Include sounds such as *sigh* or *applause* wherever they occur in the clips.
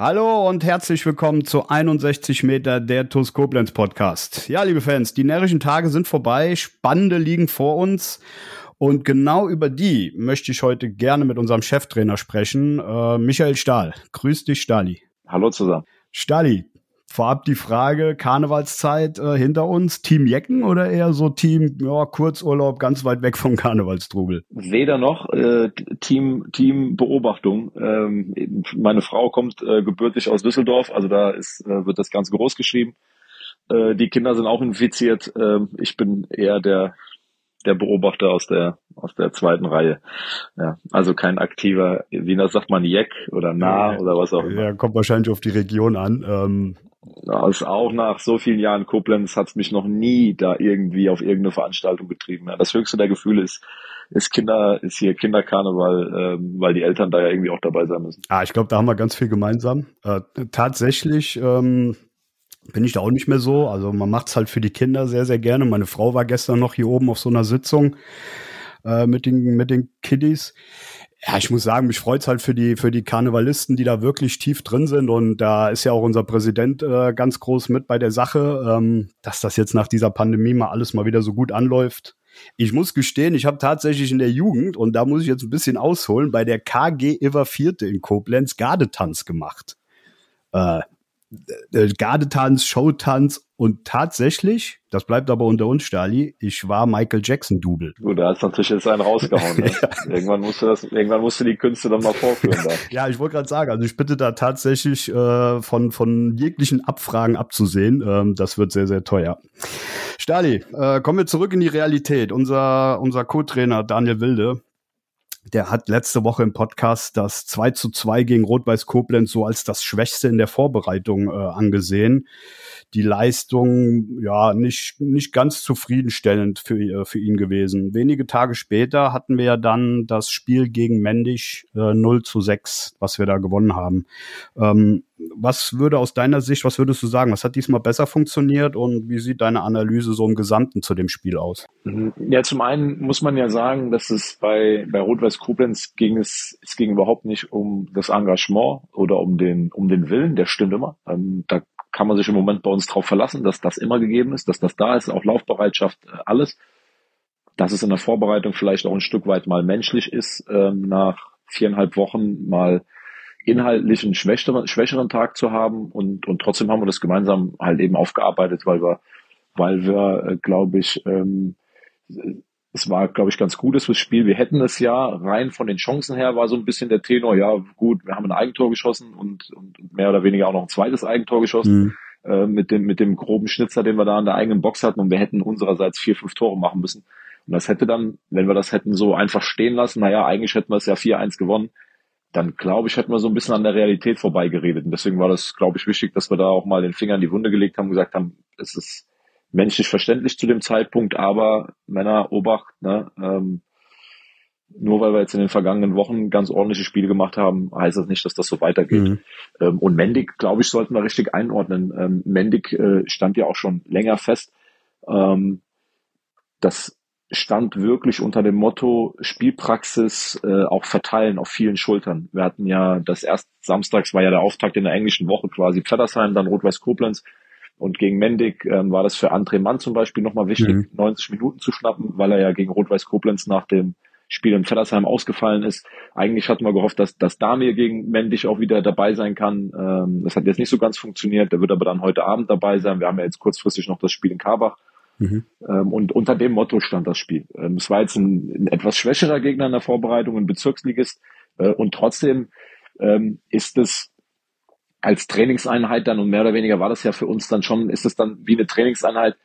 Hallo und herzlich willkommen zu 61 Meter der TUS Koblenz Podcast. Ja, liebe Fans, die närrischen Tage sind vorbei, spannende liegen vor uns und genau über die möchte ich heute gerne mit unserem Cheftrainer sprechen, äh, Michael Stahl. Grüß dich, Stali. Hallo zusammen. Stali, Vorab die Frage, Karnevalszeit äh, hinter uns, Team Jecken oder eher so Team ja, Kurzurlaub ganz weit weg vom Karnevalstrubel? Weder noch, äh, Team, Team Beobachtung. Ähm, meine Frau kommt äh, gebürtig aus Düsseldorf, also da ist, äh, wird das Ganze groß geschrieben. Äh, die Kinder sind auch infiziert. Äh, ich bin eher der, der Beobachter aus der, aus der zweiten Reihe. Ja, also kein aktiver, wie das sagt man, Jeck oder nah oder was auch immer. Ja, kommt wahrscheinlich auf die Region an. Ähm, also auch nach so vielen Jahren Koblenz hat es mich noch nie da irgendwie auf irgendeine Veranstaltung getrieben. Ja, das höchste der Gefühle ist, ist Kinder, ist hier Kinderkarneval, ähm, weil die Eltern da ja irgendwie auch dabei sein müssen. Ah, ich glaube, da haben wir ganz viel gemeinsam. Äh, tatsächlich ähm, bin ich da auch nicht mehr so. Also man macht es halt für die Kinder sehr, sehr gerne. Meine Frau war gestern noch hier oben auf so einer Sitzung äh, mit den mit den Kiddies ja, ich muss sagen, mich freut's halt für die, für die Karnevalisten, die da wirklich tief drin sind. Und da ist ja auch unser Präsident äh, ganz groß mit bei der Sache, ähm, dass das jetzt nach dieser Pandemie mal alles mal wieder so gut anläuft. Ich muss gestehen, ich habe tatsächlich in der Jugend, und da muss ich jetzt ein bisschen ausholen, bei der KG Iver Vierte in Koblenz Gardetanz gemacht. Äh, äh, Gardetanz, Showtanz und tatsächlich, das bleibt aber unter uns, Stali, ich war Michael Jackson Double. Gut, da hast natürlich jetzt einen rausgehauen. *laughs* Ne? ja. Irgendwann musst du das, irgendwann musst du die Künste dann mal vorführen. Da. *laughs* ja, ich wollte gerade sagen, also ich bitte da tatsächlich äh, von von jeglichen Abfragen abzusehen. Ähm, das wird sehr sehr teuer. Stali, äh, kommen wir zurück in die Realität. Unser unser Co-Trainer Daniel Wilde der hat letzte Woche im Podcast das 2 zu 2 gegen Rot-Weiß Koblenz so als das Schwächste in der Vorbereitung äh, angesehen die Leistung ja nicht, nicht ganz zufriedenstellend für, äh, für ihn gewesen. Wenige Tage später hatten wir ja dann das Spiel gegen Mendig äh, 0 zu 6, was wir da gewonnen haben. Ähm, was würde aus deiner Sicht, was würdest du sagen, was hat diesmal besser funktioniert und wie sieht deine Analyse so im Gesamten zu dem Spiel aus? Mhm. Ja, zum einen muss man ja sagen, dass es bei, bei Rot-Weiß Koblenz ging es, es ging überhaupt nicht um das Engagement oder um den, um den Willen, der stimmt immer. Ähm, da kann man sich im Moment bei uns darauf verlassen, dass das immer gegeben ist, dass das da ist, auch Laufbereitschaft, äh, alles. Dass es in der Vorbereitung vielleicht auch ein Stück weit mal menschlich ist, ähm, nach viereinhalb Wochen mal inhaltlich einen schwächeren, schwächeren Tag zu haben und, und trotzdem haben wir das gemeinsam halt eben aufgearbeitet, weil wir, weil wir, äh, glaube ich, ähm, es war, glaube ich, ganz gutes fürs Spiel. Wir hätten es ja rein von den Chancen her war so ein bisschen der Tenor, ja gut, wir haben ein Eigentor geschossen und, und mehr oder weniger auch noch ein zweites Eigentor geschossen mhm. äh, mit dem mit dem groben Schnitzer, den wir da in der eigenen Box hatten und wir hätten unsererseits vier, fünf Tore machen müssen. Und das hätte dann, wenn wir das hätten so einfach stehen lassen, naja, eigentlich hätten wir es ja 4-1 gewonnen, dann glaube ich, hätten wir so ein bisschen an der Realität vorbeigeredet. Und deswegen war das, glaube ich, wichtig, dass wir da auch mal den Finger in die Wunde gelegt haben und gesagt haben, es ist menschlich verständlich zu dem Zeitpunkt, aber Männer, Obacht, ne, ähm, nur weil wir jetzt in den vergangenen Wochen ganz ordentliche Spiele gemacht haben, heißt das nicht, dass das so weitergeht. Mhm. Ähm, und Mendig, glaube ich, sollten wir richtig einordnen. Ähm, Mendig äh, stand ja auch schon länger fest. Ähm, das stand wirklich unter dem Motto Spielpraxis äh, auch verteilen auf vielen Schultern. Wir hatten ja das erst samstags war ja der Auftakt in der englischen Woche quasi Pfeddersheim, dann Rot-Weiß Koblenz und gegen Mendig ähm, war das für André Mann zum Beispiel nochmal wichtig, mhm. 90 Minuten zu schnappen, weil er ja gegen Rot-Weiß Koblenz nach dem Spiel in Feddersheim ausgefallen ist. Eigentlich hatten wir gehofft, dass, dass Damir gegen Mendig auch wieder dabei sein kann. Ähm, das hat jetzt nicht so ganz funktioniert. Der wird aber dann heute Abend dabei sein. Wir haben ja jetzt kurzfristig noch das Spiel in Karbach. Mhm. Ähm, und unter dem Motto stand das Spiel. Ähm, es war jetzt ein, ein, etwas schwächerer Gegner in der Vorbereitung, ein Bezirksligist. Äh, und trotzdem ähm, ist es als Trainingseinheit dann und mehr oder weniger war das ja für uns dann schon, ist es dann wie eine Trainingseinheit,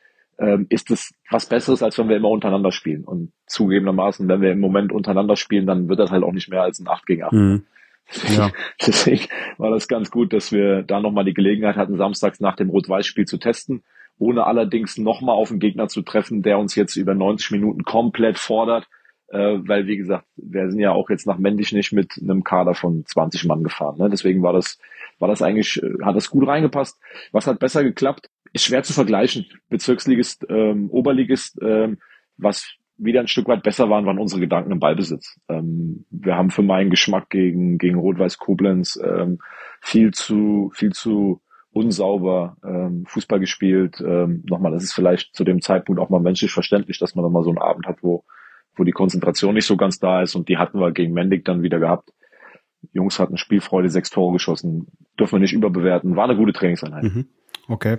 ist es was Besseres, als wenn wir immer untereinander spielen. Und zugegebenermaßen, wenn wir im Moment untereinander spielen, dann wird das halt auch nicht mehr als ein 8 gegen 8. Mhm. Ja. *laughs* Deswegen war das ganz gut, dass wir da nochmal die Gelegenheit hatten, samstags nach dem Rot-Weiß-Spiel zu testen, ohne allerdings nochmal auf einen Gegner zu treffen, der uns jetzt über 90 Minuten komplett fordert, äh, weil wie gesagt, wir sind ja auch jetzt nach Mendig nicht mit einem Kader von 20 Mann gefahren. Ne? Deswegen war das, war das eigentlich, äh, hat das gut reingepasst. Was hat besser geklappt? Ist schwer zu vergleichen. Bezirksligist, ähm, Oberligist, ähm, was wieder ein Stück weit besser waren, waren unsere Gedanken im Ballbesitz. Ähm, wir haben für meinen Geschmack gegen, gegen Rot-Weiß Koblenz ähm, viel zu, viel zu unsauber ähm, Fußball gespielt. Ähm, nochmal, das ist vielleicht zu dem Zeitpunkt auch mal menschlich verständlich, dass man dann mal so einen Abend hat, wo, wo die Konzentration nicht so ganz da ist und die hatten wir gegen Mendig dann wieder gehabt. Jungs hatten Spielfreude, sechs Tore geschossen. Dürfen wir nicht überbewerten. War eine gute Trainingseinheit. Mhm. Okay.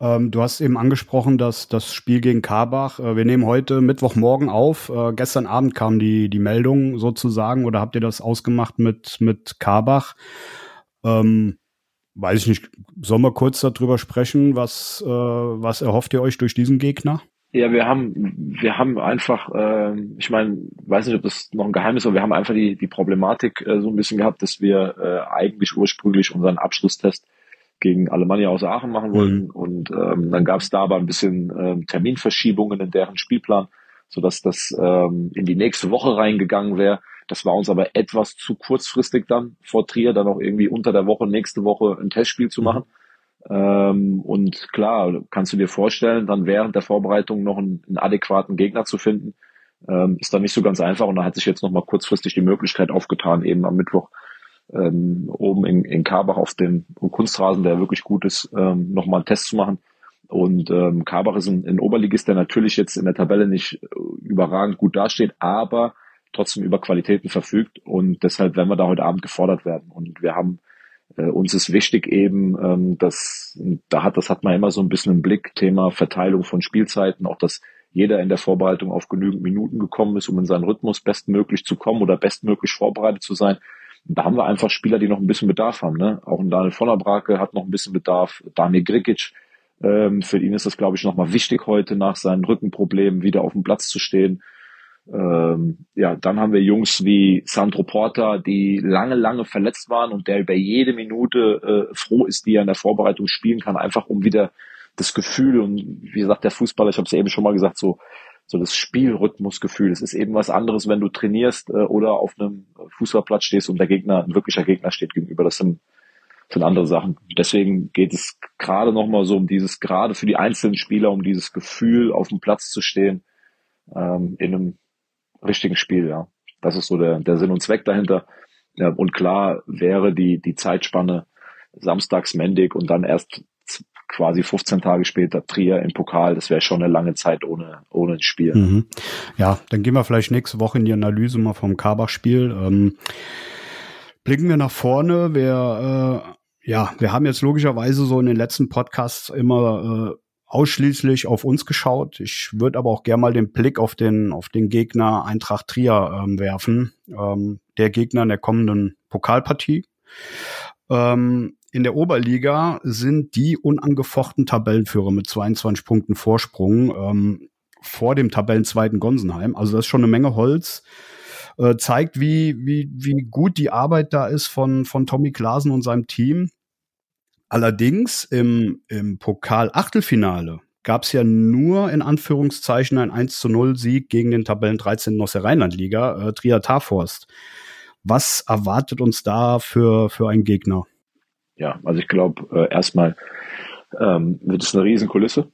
Ähm, du hast eben angesprochen, dass das Spiel gegen Karbach, äh, wir nehmen heute Mittwochmorgen auf. Äh, gestern Abend kam die, die Meldung sozusagen, oder habt ihr das ausgemacht mit, mit Karbach? Ähm, weiß ich nicht, sollen wir kurz darüber sprechen? Was, äh, was erhofft ihr euch durch diesen Gegner? Ja, wir haben, wir haben einfach, äh, ich meine, weiß nicht, ob das noch ein Geheimnis ist, aber wir haben einfach die, die Problematik äh, so ein bisschen gehabt, dass wir äh, eigentlich ursprünglich unseren Abschlusstest gegen Alemannia aus Aachen machen wollten. Mhm. Und ähm, dann gab es da aber ein bisschen ähm, Terminverschiebungen in deren Spielplan, sodass das ähm, in die nächste Woche reingegangen wäre. Das war uns aber etwas zu kurzfristig dann vor Trier, dann auch irgendwie unter der Woche, nächste Woche ein Testspiel zu machen. Ähm, und klar, kannst du dir vorstellen, dann während der Vorbereitung noch einen, einen adäquaten Gegner zu finden, ähm, ist dann nicht so ganz einfach. Und da hat sich jetzt nochmal kurzfristig die Möglichkeit aufgetan, eben am Mittwoch ähm, oben in, in Karbach auf dem Kunstrasen, der wirklich gut ist, ähm, nochmal einen Test zu machen. Und ähm, Karbach ist ein, ein Oberligist, der natürlich jetzt in der Tabelle nicht äh, überragend gut dasteht, aber trotzdem über Qualitäten verfügt. Und deshalb werden wir da heute Abend gefordert werden. Und wir haben äh, uns ist wichtig eben, ähm, dass da hat das hat man immer so ein bisschen im Blick Thema Verteilung von Spielzeiten, auch dass jeder in der Vorbereitung auf genügend Minuten gekommen ist, um in seinen Rhythmus bestmöglich zu kommen oder bestmöglich vorbereitet zu sein da haben wir einfach Spieler, die noch ein bisschen Bedarf haben. Ne? Auch ein Daniel von der Brake hat noch ein bisschen Bedarf. Daniel Grigic, ähm, für ihn ist das, glaube ich, nochmal wichtig heute nach seinen Rückenproblemen wieder auf dem Platz zu stehen. Ähm, ja, dann haben wir Jungs wie Sandro Porta, die lange, lange verletzt waren und der über jede Minute äh, froh ist, die er in der Vorbereitung spielen kann, einfach um wieder das Gefühl und wie gesagt, der Fußballer, ich habe es eben schon mal gesagt, so so das Spielrhythmusgefühl. Es ist eben was anderes, wenn du trainierst äh, oder auf einem Fußballplatz stehst und der Gegner, ein wirklicher Gegner steht gegenüber. Das sind, sind andere Sachen. Deswegen geht es gerade nochmal so um dieses, gerade für die einzelnen Spieler, um dieses Gefühl, auf dem Platz zu stehen, ähm, in einem richtigen Spiel, ja. Das ist so der, der Sinn und Zweck dahinter. Ja, und klar wäre die, die Zeitspanne samstags Mendig und dann erst quasi 15 Tage später Trier im Pokal. Das wäre schon eine lange Zeit ohne, ohne ein Spiel. Mhm. Ja, dann gehen wir vielleicht nächste Woche in die Analyse mal vom Karbach-Spiel. Ähm, blicken wir nach vorne. Wir, äh, ja, wir haben jetzt logischerweise so in den letzten Podcasts immer äh, ausschließlich auf uns geschaut. Ich würde aber auch gerne mal den Blick auf den, auf den Gegner Eintracht Trier ähm, werfen. Ähm, der Gegner in der kommenden Pokalpartie. Ähm, in der Oberliga sind die unangefochten Tabellenführer mit 22 Punkten Vorsprung ähm, vor dem Tabellenzweiten Gonsenheim. Also das ist schon eine Menge Holz. Äh, zeigt, wie, wie, wie gut die Arbeit da ist von, von Tommy Klasen und seinem Team. Allerdings im, im Pokal-Achtelfinale gab es ja nur in Anführungszeichen ein 1 zu 0 Sieg gegen den Tabellen 13 aus der Rheinlandliga, äh, Trier Tarforst. Was erwartet uns da für, für einen Gegner? ja, also ich glaube, äh, erstmal ähm, wird es eine Riesenkulisse.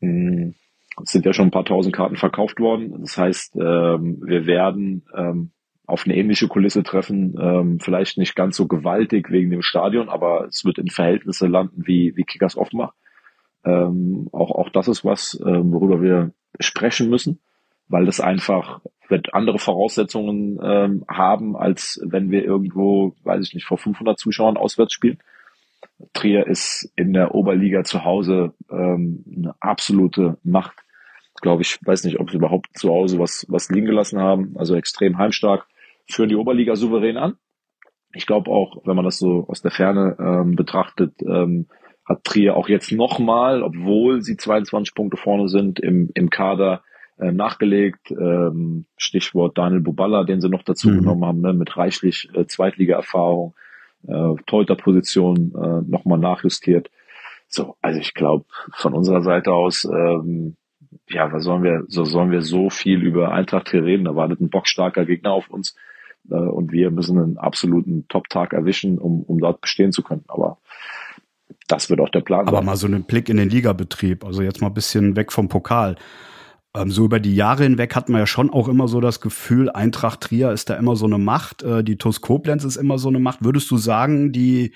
Mhm. Es sind ja schon ein paar tausend Karten verkauft worden. Das heißt, ähm, wir werden ähm, auf eine ähnliche Kulisse treffen, ähm, vielleicht nicht ganz so gewaltig wegen dem Stadion, aber es wird in Verhältnisse landen wie, wie Kickers Offenbach. Ähm, auch, auch das ist was, ähm, worüber wir sprechen müssen, weil das einfach wird andere Voraussetzungen ähm, haben, als wenn wir irgendwo, weiß ich nicht, vor 500 Zuschauern auswärts spielen. Trier ist in der Oberliga zu Hause ähm, eine absolute Macht. Glaube ich, weiß nicht, ob sie überhaupt zu Hause was, was liegen gelassen haben. Also extrem heimstark. Führen die Oberliga souverän an. Ich glaube auch, wenn man das so aus der Ferne ähm, betrachtet, ähm, hat Trier auch jetzt nochmal, obwohl sie 22 Punkte vorne sind, im, im Kader äh, nachgelegt. Ähm, Stichwort Daniel Buballa, den sie noch dazu mhm. genommen haben, ne, mit reichlich äh, Zweitliga-Erfahrung, äh, Torhüter-Position äh, nochmal nachjustiert. So, also ich glaube, von unserer Seite aus, ähm, ja, was sollen wir, so sollen wir so viel über Eintracht hier reden? Da wartet ein bockstarker Gegner auf uns äh, und wir müssen einen absoluten Top-Tag erwischen, um, um dort bestehen zu können. Aber das wird auch der Plan Aber sein. mal so einen Blick in den Ligabetrieb, also jetzt mal ein bisschen weg vom Pokal. Ähm, so über die Jahre hinweg hat man ja schon auch immer so das Gefühl, Eintracht Trier ist da immer so eine Macht, äh, die TuS Koblenz ist immer so eine Macht. Würdest du sagen, die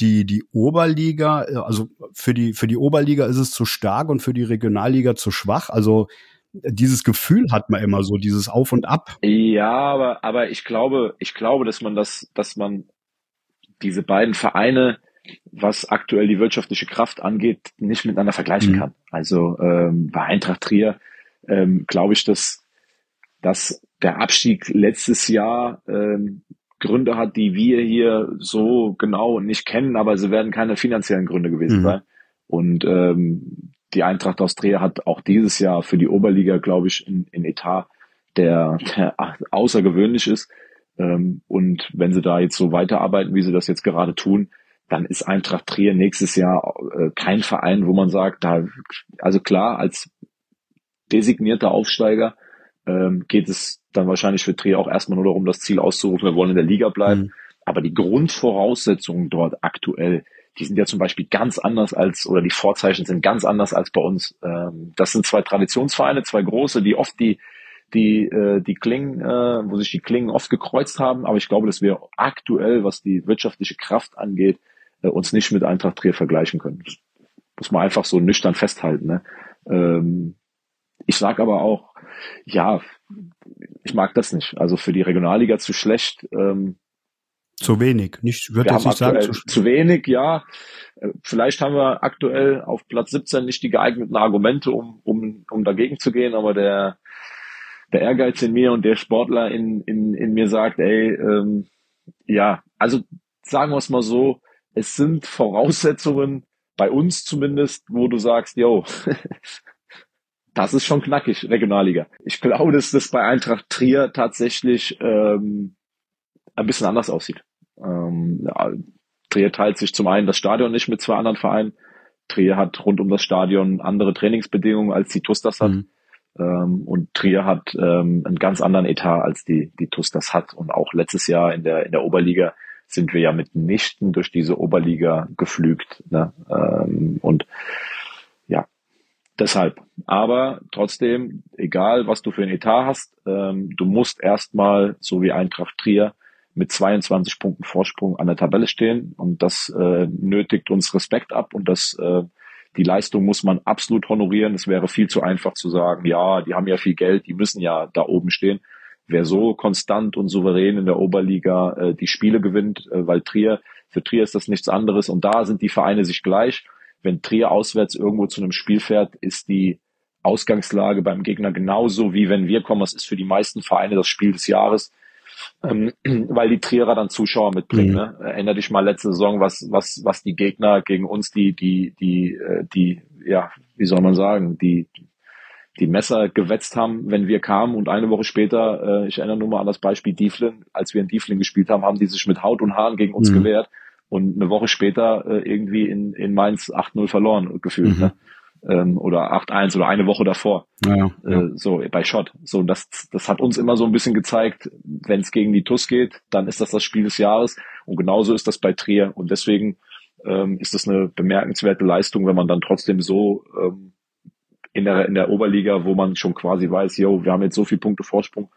die die Oberliga, äh, also für die für die Oberliga ist es zu stark und für die Regionalliga zu schwach. Also dieses Gefühl hat man immer so, dieses Auf und Ab. Ja, aber aber ich glaube, ich glaube, dass man das, dass man diese beiden Vereine, was aktuell die wirtschaftliche Kraft angeht, nicht miteinander vergleichen mhm. kann. Also ähm, bei Eintracht Trier ähm, glaube ich, dass dass der Abstieg letztes Jahr ähm, Gründe hat, die wir hier so genau nicht kennen, aber sie werden keine finanziellen Gründe gewesen mhm. sein. Und ähm, die Eintracht aus Trier hat auch dieses Jahr für die Oberliga, glaube ich, in, in Etat, der, der außergewöhnlich ist. Ähm, und wenn sie da jetzt so weiterarbeiten, wie sie das jetzt gerade tun, dann ist Eintracht Trier nächstes Jahr äh, kein Verein, wo man sagt, da, also klar, als designierter Aufsteiger ähm, geht es dann wahrscheinlich für Trier auch erstmal nur darum, das Ziel auszurufen, wir wollen in der Liga bleiben. Mhm. Aber die Grundvoraussetzungen dort aktuell, die sind ja zum Beispiel ganz anders als, oder die Vorzeichen sind ganz anders als bei uns. Ähm, das sind zwei Traditionsvereine, zwei große, die oft die, die, äh, die Klingen, äh, wo sich die Klingen oft gekreuzt haben. Aber ich glaube, dass wir aktuell, was die wirtschaftliche Kraft angeht, äh, uns nicht mit Eintracht Trier vergleichen können. Das muss man einfach so nüchtern festhalten. Ne? Ähm, ich sage aber auch, ja, ich mag das nicht. Also für die Regionalliga zu schlecht. Ähm, zu wenig, nicht, würde ich nicht sagen. Zu, zu, wenig, ja. Äh, vielleicht haben wir aktuell auf Platz 17 nicht die geeigneten Argumente, um, um, um dagegen zu gehen, aber der, der Ehrgeiz in mir und der Sportler in, in, in mir sagt, ey, ähm, ja, also sagen wir es mal so, es sind Voraussetzungen, bei uns zumindest, wo du sagst, yo, *laughs* das ist schon knackig, Regionalliga. Ich glaube, dass das bei Eintracht Trier tatsächlich ähm, ein bisschen anders aussieht. Ähm, Trier teilt sich zum einen das Stadion nicht mit zwei anderen Vereinen. Trier hat rund um das Stadion andere Trainingsbedingungen, als die TUS das hat. Mhm. Ähm, und Trier hat ähm, einen ganz anderen Etat, als die, die TUS das hat. Und auch letztes Jahr in der, in der Oberliga sind wir ja mitnichten durch diese Oberliga geflügt. Ne? Ähm, und ja, Deshalb. Aber trotzdem, egal was du für ein Etat hast, ähm, du musst erstmal, so wie Eintracht Trier, mit 22 Punkten Vorsprung an der Tabelle stehen. Und das äh, nötigt uns Respekt ab und das äh, die Leistung muss man absolut honorieren. Es wäre viel zu einfach zu sagen, ja, die haben ja viel Geld, die müssen ja da oben stehen. Wer so konstant und souverän in der Oberliga äh, die Spiele gewinnt, äh, weil Trier, für Trier ist das nichts anderes und da sind die Vereine sich gleich wenn Trier auswärts irgendwo zu einem Spiel fährt, ist die Ausgangslage beim Gegner genauso wie wenn wir kommen. Das ist für die meisten Vereine das Spiel des Jahres, ähm, *clears throat* weil die Trierer dann Zuschauer mitbringen. Mhm. Ne? Erinner dich mal letzte Saison, was was was die Gegner gegen uns, die die die äh, die ja wie soll man sagen, die die Messer gewetzt haben, wenn wir kamen und eine Woche später, äh, ich erinnere nur mal an das Beispiel Dieflin, als wir in Dieflin gespielt haben, haben die sich mit Haut und Haaren gegen uns mhm. gewehrt und eine Woche später äh, irgendwie in, in Mainz 8-0 verloren gefühlt. Mhm. Ne? Ähm, oder 8-1 oder eine Woche davor. Ja, ja. Äh, so bei Schott. So, das, das hat uns immer so ein bisschen gezeigt, wenn es gegen die TUS geht, dann ist das das Spiel des Jahres. Und genauso ist das bei Trier. Und deswegen ähm, ist das eine bemerkenswerte Leistung, wenn man dann trotzdem so ähm, in der, in der Oberliga, wo man schon quasi weiß, yo, wir haben jetzt so viele Punkte Vorsprung,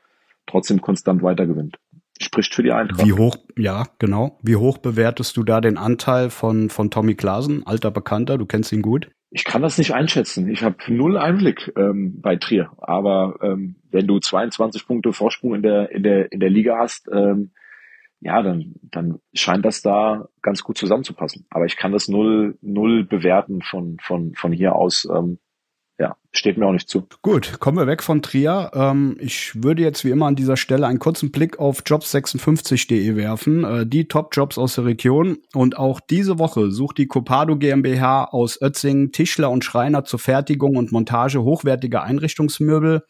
trotzdem konstant weitergewinnt spricht für die Eintracht. Wie hoch, ja, genau. Wie hoch bewertest du da den Anteil von, von Tommy Klasen, alter Bekannter? Du kennst ihn gut. Ich kann das nicht einschätzen. Ich habe null Einblick ähm, bei Trier. Aber ähm, wenn du 22 Punkte Vorsprung in der, in der, in der Liga hast, ähm, ja, dann, dann scheint das da ganz gut zusammenzupassen. Aber ich kann das null, null bewerten von, von, von hier aus. Ähm, ja, steht mir auch nicht zu. Gut, kommen wir weg von Trier. Ähm, ich würde jetzt wie immer an dieser Stelle einen kurzen Blick auf jobs56.de werfen, äh, die Top-Jobs aus der Region. Und auch diese Woche sucht die Copado GmbH aus Ötzing Tischler und Schreiner zur Fertigung und Montage hochwertiger Einrichtungsmöbel.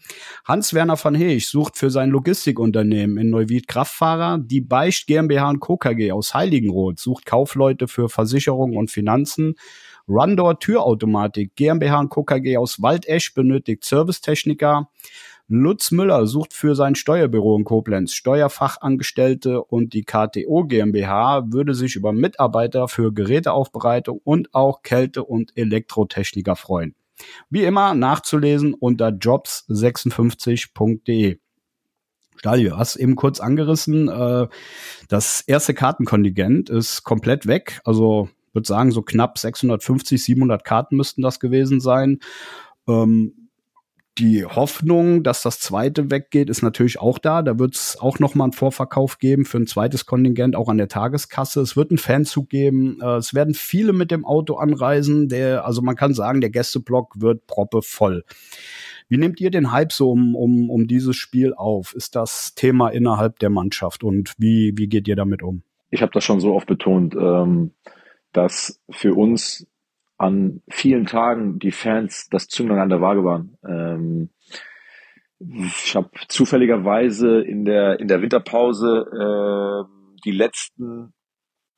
Hans-Werner van Heech sucht für sein Logistikunternehmen in Neuwied Kraftfahrer. Die Beicht GmbH und Co. KG aus Heiligenroth sucht Kaufleute für Versicherung und Finanzen. Rundor Türautomatik GmbH und. KG aus Waldesch benötigt Servicetechniker. Lutz Müller sucht für sein Steuerbüro in Koblenz Steuerfachangestellte und die KTO GmbH würde sich über Mitarbeiter für Geräteaufbereitung und auch Kälte- und Elektrotechniker freuen. Wie immer nachzulesen unter jobs56.de. Stali, du hast eben kurz angerissen, äh, das erste Kartenkontingent ist komplett weg. Also würde sagen, so knapp 650, 700 Karten müssten das gewesen sein. Ähm, die Hoffnung, dass das zweite weggeht, ist natürlich auch da. Da wird es auch noch mal einen Vorverkauf geben für ein zweites Kontingent, auch an der Tageskasse. Es wird einen Fanzug geben. Äh, es werden viele mit dem Auto anreisen. Der, also man kann sagen, der Gästeblock wird proppe voll. Wie nehmt ihr den Hype so um, um, um dieses Spiel auf? Ist das Thema innerhalb der Mannschaft und wie, wie geht ihr damit um? Ich habe das schon so oft betont. Ähm dass für uns an vielen Tagen die Fans das Zünglein an der Waage waren. Ähm, ich habe zufälligerweise in der in der Winterpause äh, die letzten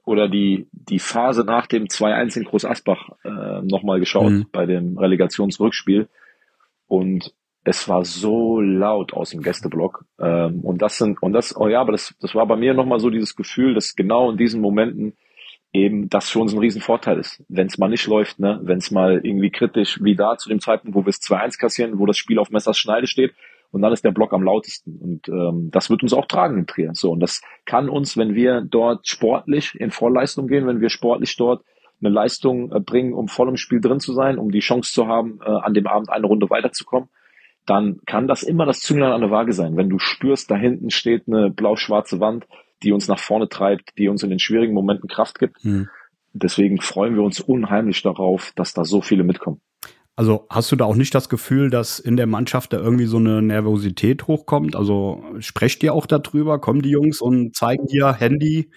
oder die die Phase nach dem 2-1 in Groß Asbach äh, nochmal geschaut mhm. bei dem Relegationsrückspiel und es war so laut aus dem Gästeblock ähm, und das sind und das oh ja aber das das war bei mir nochmal so dieses Gefühl dass genau in diesen Momenten eben das für uns ein Riesenvorteil ist. Wenn es mal nicht läuft, ne, wenn es mal irgendwie kritisch, wie da zu dem Zeitpunkt, wo wir es 2-1 kassieren, wo das Spiel auf Messers Schneide steht und dann ist der Block am lautesten. Und ähm, das wird uns auch tragen in Trier. So, und das kann uns, wenn wir dort sportlich in Vorleistung gehen, wenn wir sportlich dort eine Leistung äh, bringen, um voll im Spiel drin zu sein, um die Chance zu haben, äh, an dem Abend eine Runde weiterzukommen, dann kann das immer das Zünglein an der Waage sein. Wenn du spürst, da hinten steht eine blau-schwarze Wand, die uns nach vorne treibt, die uns in den schwierigen Momenten Kraft gibt. Mhm. Deswegen freuen wir uns unheimlich darauf, dass da so viele mitkommen. Also hast du da auch nicht das Gefühl, dass in der Mannschaft da irgendwie so eine Nervosität hochkommt? Also sprecht ihr auch darüber? Kommen die Jungs und zeigen dir Handy,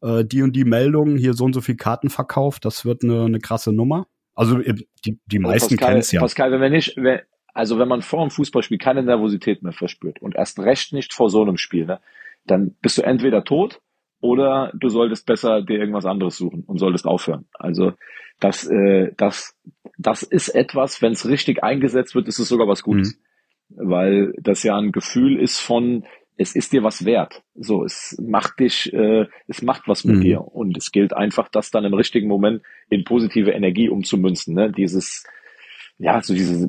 äh, die und die Meldungen, hier so und so viel Karten verkauft, das wird eine, eine krasse Nummer? Also äh, die, die also meisten kennen es ja. Pascal, wenn wir nicht, wenn, also wenn man vor dem Fußballspiel keine Nervosität mehr verspürt und erst recht nicht vor so einem Spiel, ne, dann bist du entweder tot oder du solltest besser dir irgendwas anderes suchen und solltest aufhören. Also das, äh, das, das ist etwas, wenn es richtig eingesetzt wird, ist es sogar was Gutes. Mhm. Weil das ja ein Gefühl ist von, es ist dir was wert. So, es macht dich, äh, es macht was mit mhm. dir. Und es gilt einfach, das dann im richtigen Moment in positive Energie umzumünzen. Ne? Dieses, ja, so diese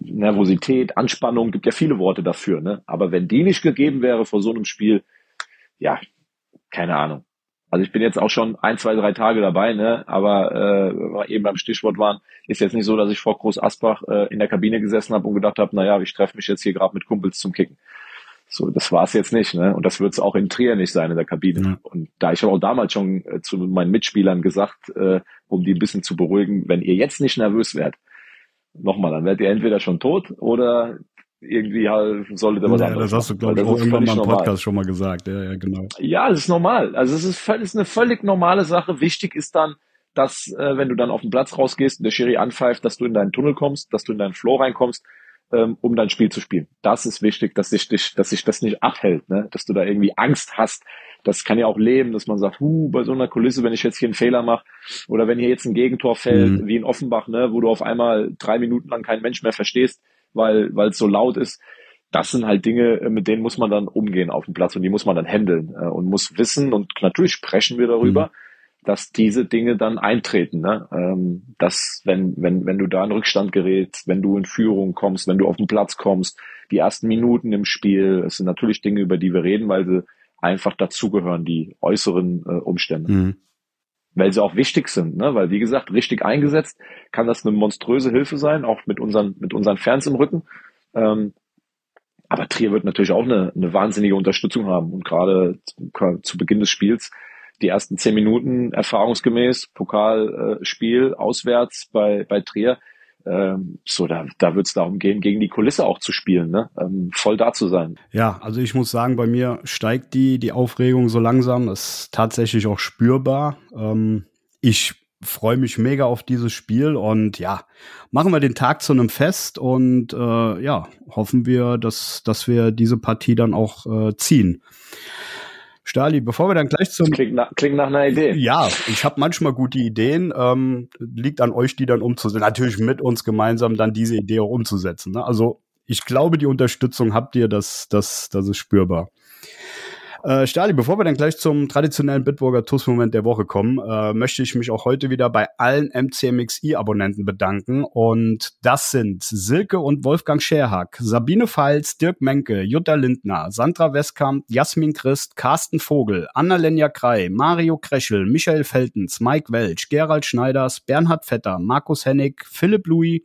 Nervosität, Anspannung, gibt ja viele Worte dafür, ne? Aber wenn die nicht gegeben wäre vor so einem Spiel, ja, keine Ahnung. Also ich bin jetzt auch schon ein, zwei, drei Tage dabei, ne? Aber äh, wir eben beim Stichwort waren, ist jetzt nicht so, dass ich vor Groß Asbach äh, in der Kabine gesessen habe und gedacht habe, naja, ich treffe mich jetzt hier gerade mit Kumpels zum Kicken. So, das war es jetzt nicht, ne? Und das wird es auch in Trier nicht sein in der Kabine. Mhm. Und da ich auch damals schon äh, zu meinen Mitspielern gesagt, äh, um die ein bisschen zu beruhigen, wenn ihr jetzt nicht nervös werdet, nochmal, dann werdet ihr entweder schon tot oder irgendwie halt sollte da was ja, anderes. Das hast du, glaube ich, auch irgendwann mal im Podcast normal. schon mal gesagt. Ja, ja, genau. Ja, es ist normal. Also es ist, ist eine völlig normale Sache. Wichtig ist dann, dass, äh, wenn du dann auf den Platz rausgehst und der Schiri anpfeift, dass du in deinen Tunnel kommst, dass du in deinen Flow reinkommst, ähm, um dein Spiel zu spielen. Das ist wichtig, dass sich, dich, dass sich das nicht abhält, ne? dass du da irgendwie Angst hast. Das kann ja auch leben, dass man sagt, huh, bei so einer Kulisse, wenn ich jetzt hier einen Fehler mache oder wenn hier jetzt ein Gegentor fällt, mhm. wie in Offenbach, ne, wo du auf einmal drei Minuten lang keinen Mensch mehr verstehst, weil weil es so laut ist. Das sind halt Dinge, äh, mit denen muss man dann umgehen auf dem Platz und die muss man dann handeln äh, und muss wissen und natürlich sprechen wir darüber, mhm. dass diese Dinge dann eintreten. Ne? Ähm, dass wenn wenn wenn du da in Rückstand gerätst, wenn du in Führung kommst, wenn du auf den Platz kommst, die ersten Minuten im Spiel, es sind natürlich Dinge, über die wir reden, weil sie einfach dazugehören, die äußeren äh, Umstände. Mhm weil sie auch wichtig sind, ne? weil wie gesagt, richtig eingesetzt kann das eine monströse Hilfe sein, auch mit unseren, mit unseren Fans im Rücken. Ähm, aber Trier wird natürlich auch eine, eine wahnsinnige Unterstützung haben und gerade zu, zu Beginn des Spiels die ersten zehn Minuten erfahrungsgemäß Pokalspiel auswärts bei, bei Trier ähm, so, da, da wird es darum gehen, gegen die Kulisse auch zu spielen, ne? Ähm, voll da zu sein. Ja, also ich muss sagen, bei mir steigt die, die Aufregung so langsam, ist tatsächlich auch spürbar. Ähm, ich freue mich mega auf dieses Spiel und ja, machen wir den Tag zu einem Fest und äh, ja, hoffen wir, dass, dass wir diese Partie dann auch äh, ziehen. Stali, bevor wir dann gleich zum. Klingt nach, klingt nach einer Idee. Ja, ich habe manchmal gute Ideen. Ähm, liegt an euch, die dann umzusetzen. Natürlich mit uns gemeinsam dann diese Idee auch umzusetzen. Ne? Also ich glaube, die Unterstützung habt ihr, das, das, das ist spürbar. Äh, Stali, bevor wir dann gleich zum traditionellen Bitburger TUS-Moment der Woche kommen, äh, möchte ich mich auch heute wieder bei allen MCMXI-Abonnenten bedanken. Und das sind Silke und Wolfgang Scherhack, Sabine Pfalz, Dirk Menke, Jutta Lindner, Sandra Westkamp, Jasmin Christ, Carsten Vogel, Annalenja Krei, Mario Kreschel, Michael Feltens, Mike Welch, Gerald Schneiders, Bernhard Vetter, Markus Hennig, Philipp Louis,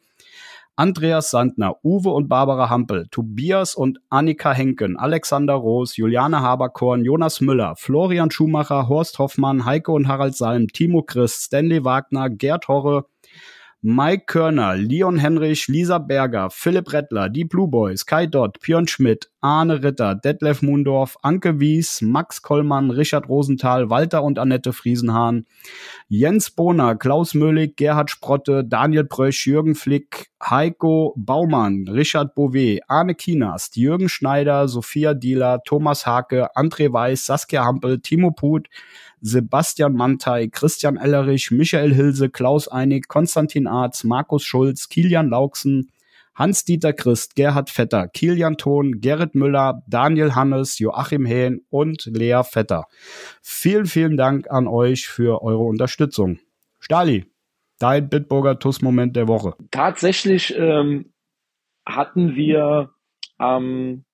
Andreas Sandner, Uwe und Barbara Hampel, Tobias und Annika Henken, Alexander Roos, Juliane Haberkorn, Jonas Müller, Florian Schumacher, Horst Hoffmann, Heike und Harald Salm, Timo Christ, Stanley Wagner, Gerd Horre, Mike Körner, Leon Henrich, Lisa Berger, Philipp Rettler, die Blue Boys, Kai Dott, Björn Schmidt, Arne Ritter, Detlef Mundorf, Anke Wies, Max Kollmann, Richard Rosenthal, Walter und Annette Friesenhahn, Jens Bohner, Klaus Möhlig, Gerhard Sprotte, Daniel Brösch, Jürgen Flick, Heiko Baumann, Richard Bouvet, Arne Kienast, Jürgen Schneider, Sophia Dieler, Thomas Hake, André Weiß, Saskia Hampel, Timo Put, Sebastian Mantei, Christian Ellerich, Michael Hilse, Klaus Einig, Konstantin Arz, Markus Schulz, Kilian Lauksen, Hans-Dieter Christ, Gerhard Vetter, Kilian Thon, Gerrit Müller, Daniel Hannes, Joachim Hehn und Lea Vetter. Vielen, vielen Dank an euch für eure Unterstützung. Stali, dein Bitburger TUS-Moment der Woche. Tatsächlich ähm, hatten wir am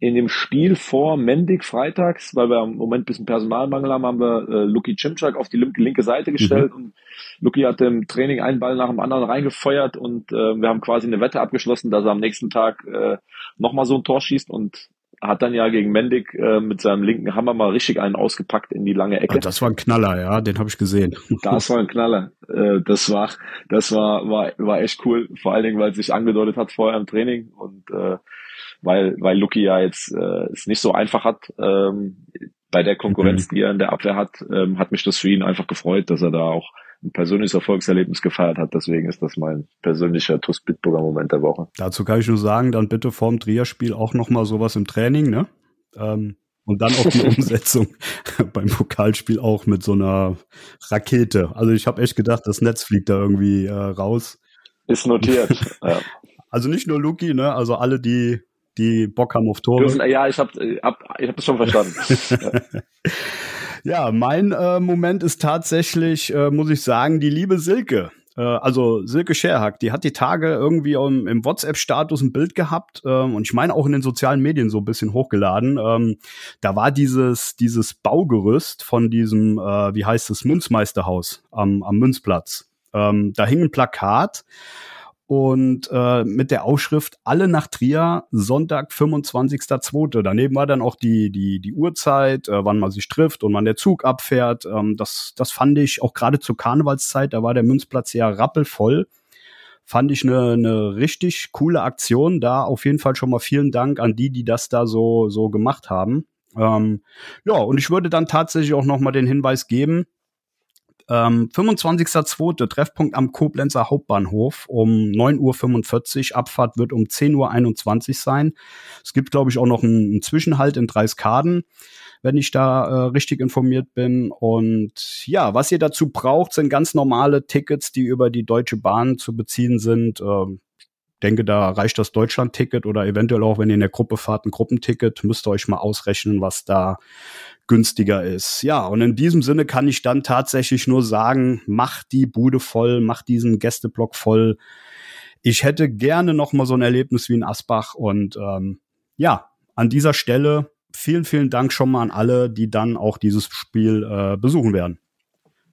in dem Spiel vor Mendig freitags, weil wir im Moment ein bisschen Personalmangel haben, haben wir äh, Luki Cimczak auf die linke Seite gestellt mhm. und Luki hat im Training einen Ball nach dem anderen reingefeuert und äh, wir haben quasi eine Wette abgeschlossen, dass er am nächsten Tag äh, nochmal so ein Tor schießt und hat dann ja gegen Mendig äh, mit seinem linken Hammer mal richtig einen ausgepackt in die lange Ecke. Das war ein Knaller, ja, den habe ich gesehen. Das war ein Knaller. Äh, das war, das war, war, war echt cool. Vor allen Dingen, weil es sich angedeutet hat vorher im Training und äh, weil, weil Luki ja jetzt äh, es nicht so einfach hat. Ähm, bei der Konkurrenz, mhm. die er in der Abwehr hat, ähm, hat mich das für ihn einfach gefreut, dass er da auch ein persönliches Erfolgserlebnis gefeiert hat. Deswegen ist das mein persönlicher TuS Bitburger Moment der Woche. Dazu kann ich nur sagen, dann bitte vorm Trier-Spiel auch nochmal sowas im Training, ne? Ähm, und dann auch die *laughs* Umsetzung *laughs* beim Pokalspiel auch mit so einer Rakete. Also ich habe echt gedacht, das Netz fliegt da irgendwie äh, raus. Ist notiert. *laughs* ja. Also nicht nur Luki, ne? Also alle, die die Bock haben auf Tore. Ja, ich habe hab, ich hab das schon verstanden. Ja, mein äh, Moment ist tatsächlich, äh, muss ich sagen, die liebe Silke. Äh, also Silke Scherhack, die hat die Tage irgendwie im, im WhatsApp-Status ein Bild gehabt ähm, und ich meine auch in den sozialen Medien so ein bisschen hochgeladen. Ähm, da war dieses, dieses Baugerüst von diesem, äh, wie heißt es, Münzmeisterhaus am, am Münzplatz. Ähm, da hing ein Plakat und äh, mit der Aufschrift alle nach Trier Sonntag 25.02. Daneben war dann auch die die die Uhrzeit, äh, wann man sich trifft und wann der Zug abfährt. Ähm, das das fand ich auch gerade zur Karnevalszeit, da war der Münzplatz ja rappelvoll. Fand ich eine, eine richtig coole Aktion. Da auf jeden Fall schon mal vielen Dank an die, die das da so so gemacht haben. Ähm, ja, und ich würde dann tatsächlich auch noch mal den Hinweis geben, ähm, 25.02. Treffpunkt am Koblenzer Hauptbahnhof um 9.45 Uhr. Abfahrt wird um 10.21 Uhr sein. Es gibt, glaube ich, auch noch einen, Zwischenhalt in Dreiskaden, wenn ich da äh, richtig informiert bin. Und ja, was ihr dazu braucht, sind ganz normale Tickets, die über die Deutsche Bahn zu beziehen sind. Ähm, denke, da reicht das Deutschland-Ticket oder eventuell auch, wenn ihr in der Gruppe fahrt, ein Gruppenticket. Müsst ihr euch mal ausrechnen, was da günstiger ist. Ja, und in diesem Sinne kann ich dann tatsächlich nur sagen, mach die Bude voll, mach diesen Gästeblock voll. Ich hätte gerne noch mal so ein Erlebnis wie in Asbach und ähm, ja, an dieser Stelle vielen, vielen Dank schon mal an alle, die dann auch dieses Spiel äh, besuchen werden.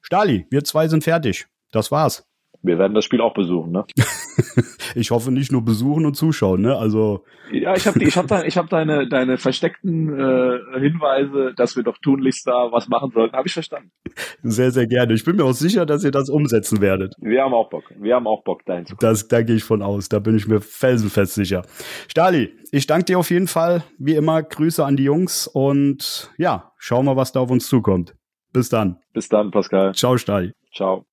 Stali, wir zwei sind fertig. Das war's. Wir werden das Spiel auch besuchen, ne? *laughs* ich hoffe nicht nur besuchen und zuschauen, ne? Also ja, ich habe ich hab da, ich hab deine deine versteckten äh, Hinweise, dass wir doch tunlichst da was machen sollten, habe ich verstanden. Sehr sehr gerne. Ich bin mir auch sicher, dass ihr das umsetzen werdet. Wir haben auch Bock. Wir haben auch Bock dahin zu kommen. Das da gehe ich von aus. Da bin ich mir felsenfest sicher. Stali, ich danke dir auf jeden Fall. Wie immer Grüße an die Jungs und ja, schauen wir, was da auf uns zukommt. Bis dann. Bis dann, Pascal. Ciao, Stali. Ciao.